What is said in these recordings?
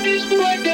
Yes.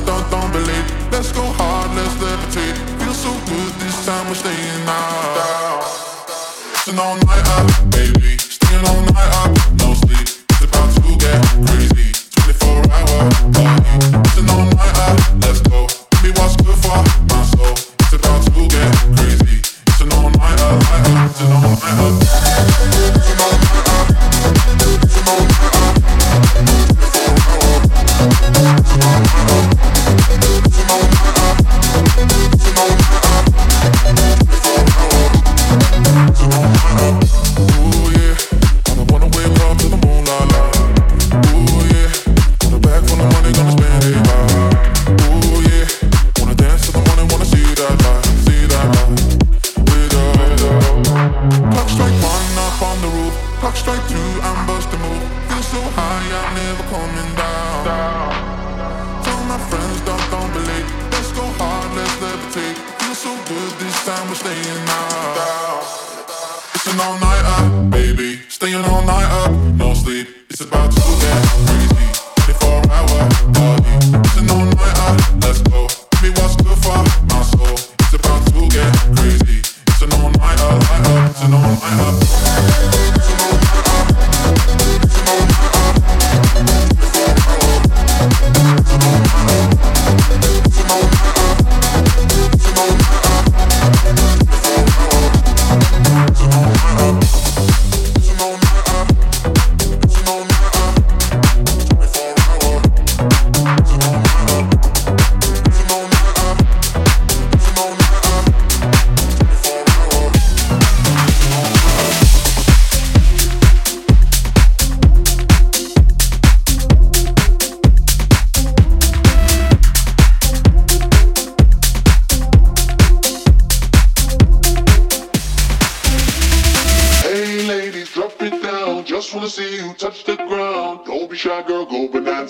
don't, don't believe. Let's go hard, let's levitate. Feel so good this time we're staying out. So no,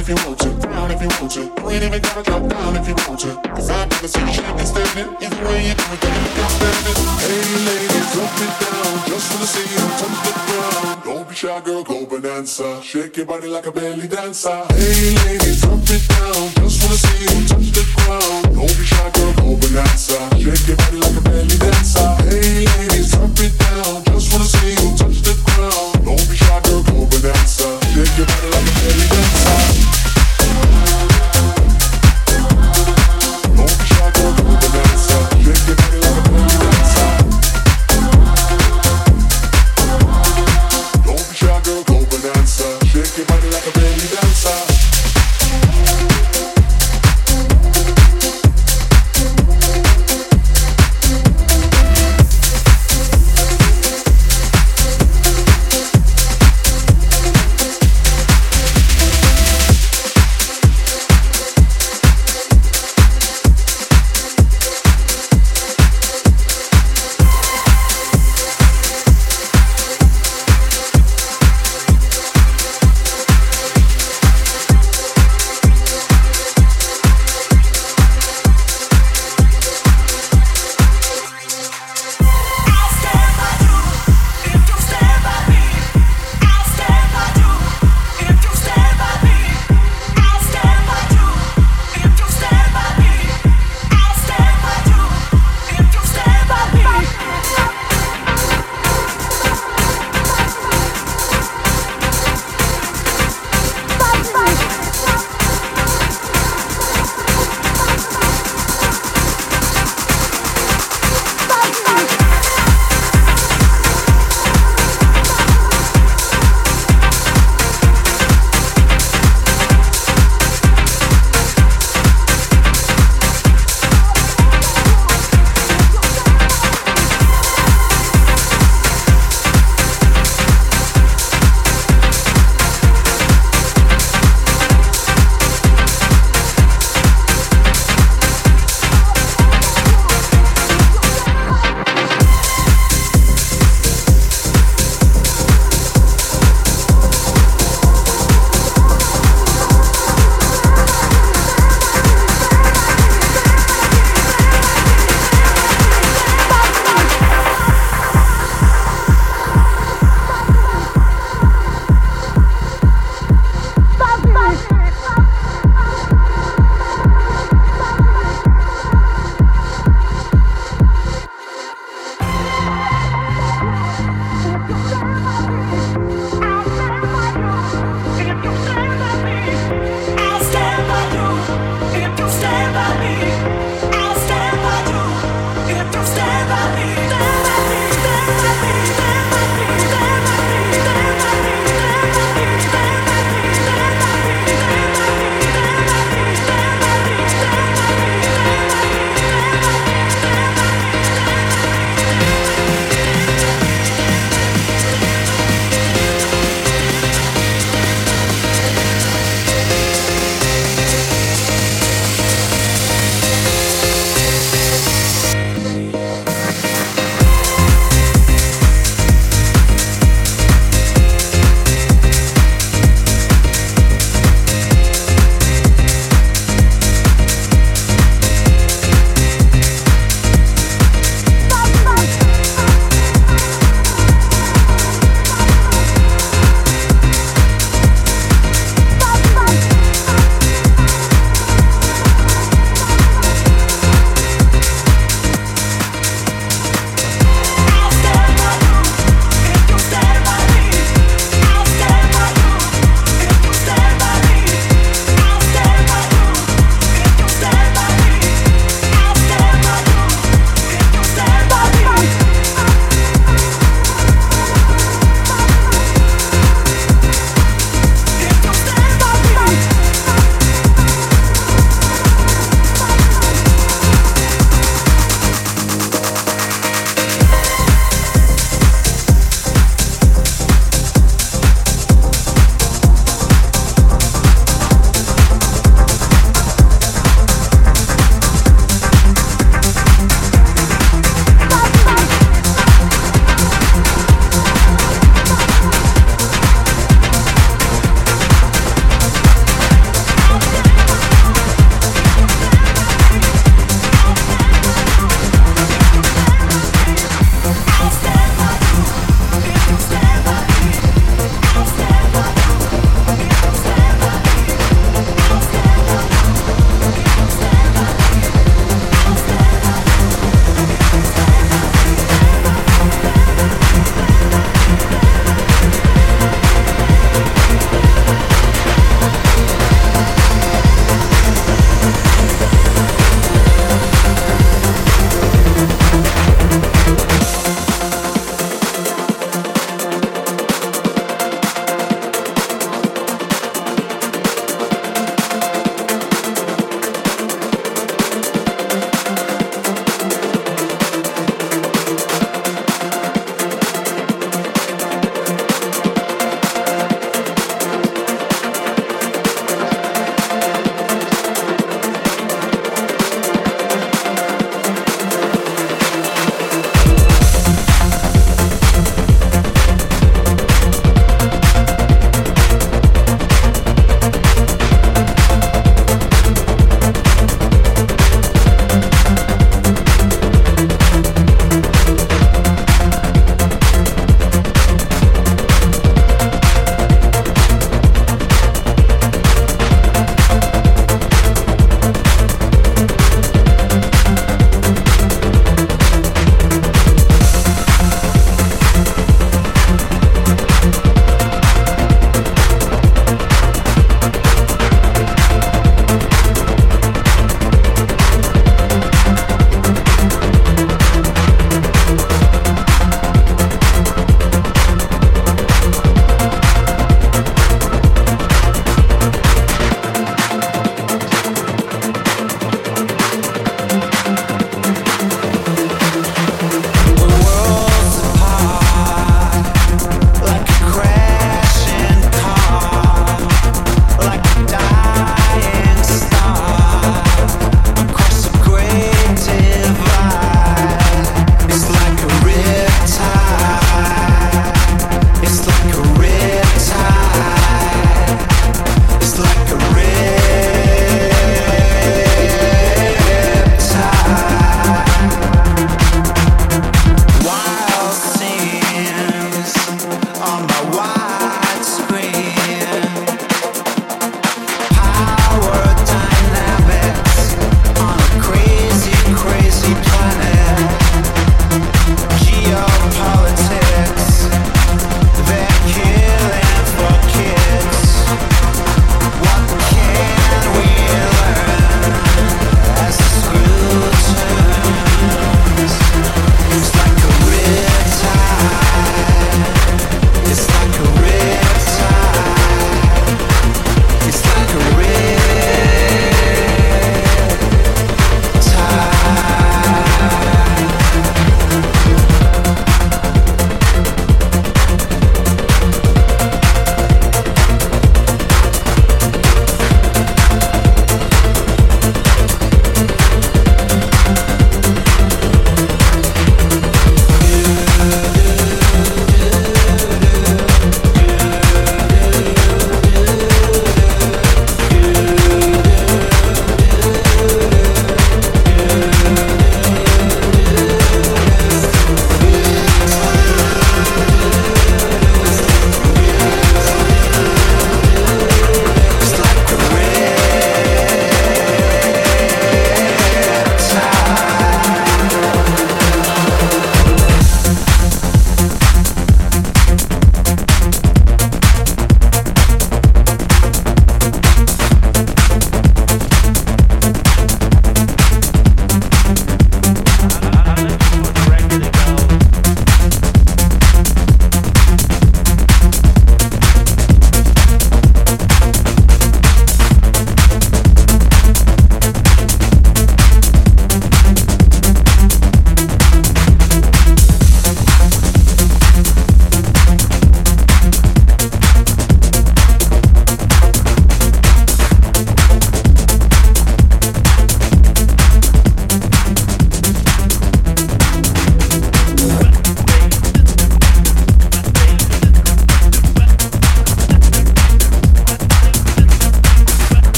if you want to, down if you want to. You ain't even gotta drop down if you want to. Cause I never see you shaking, standing. Either way you do it, gotta stand it. Hey ladies, drop it down. Just wanna see you touch the ground. Don't be shy, girl, go bonanza. Shake your body like a belly dancer. Hey ladies, drop it down. Just wanna see you touch the ground. Don't be shy, girl, go bonanza. Shake your body like a belly dancer. Hey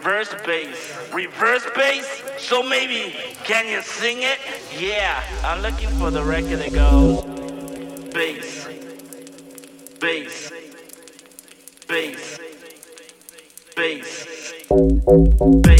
reverse bass. Reverse bass? So maybe can you sing it? Yeah, I'm looking for the record that goes bass, bass, bass, bass, bass.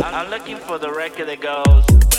Supersonic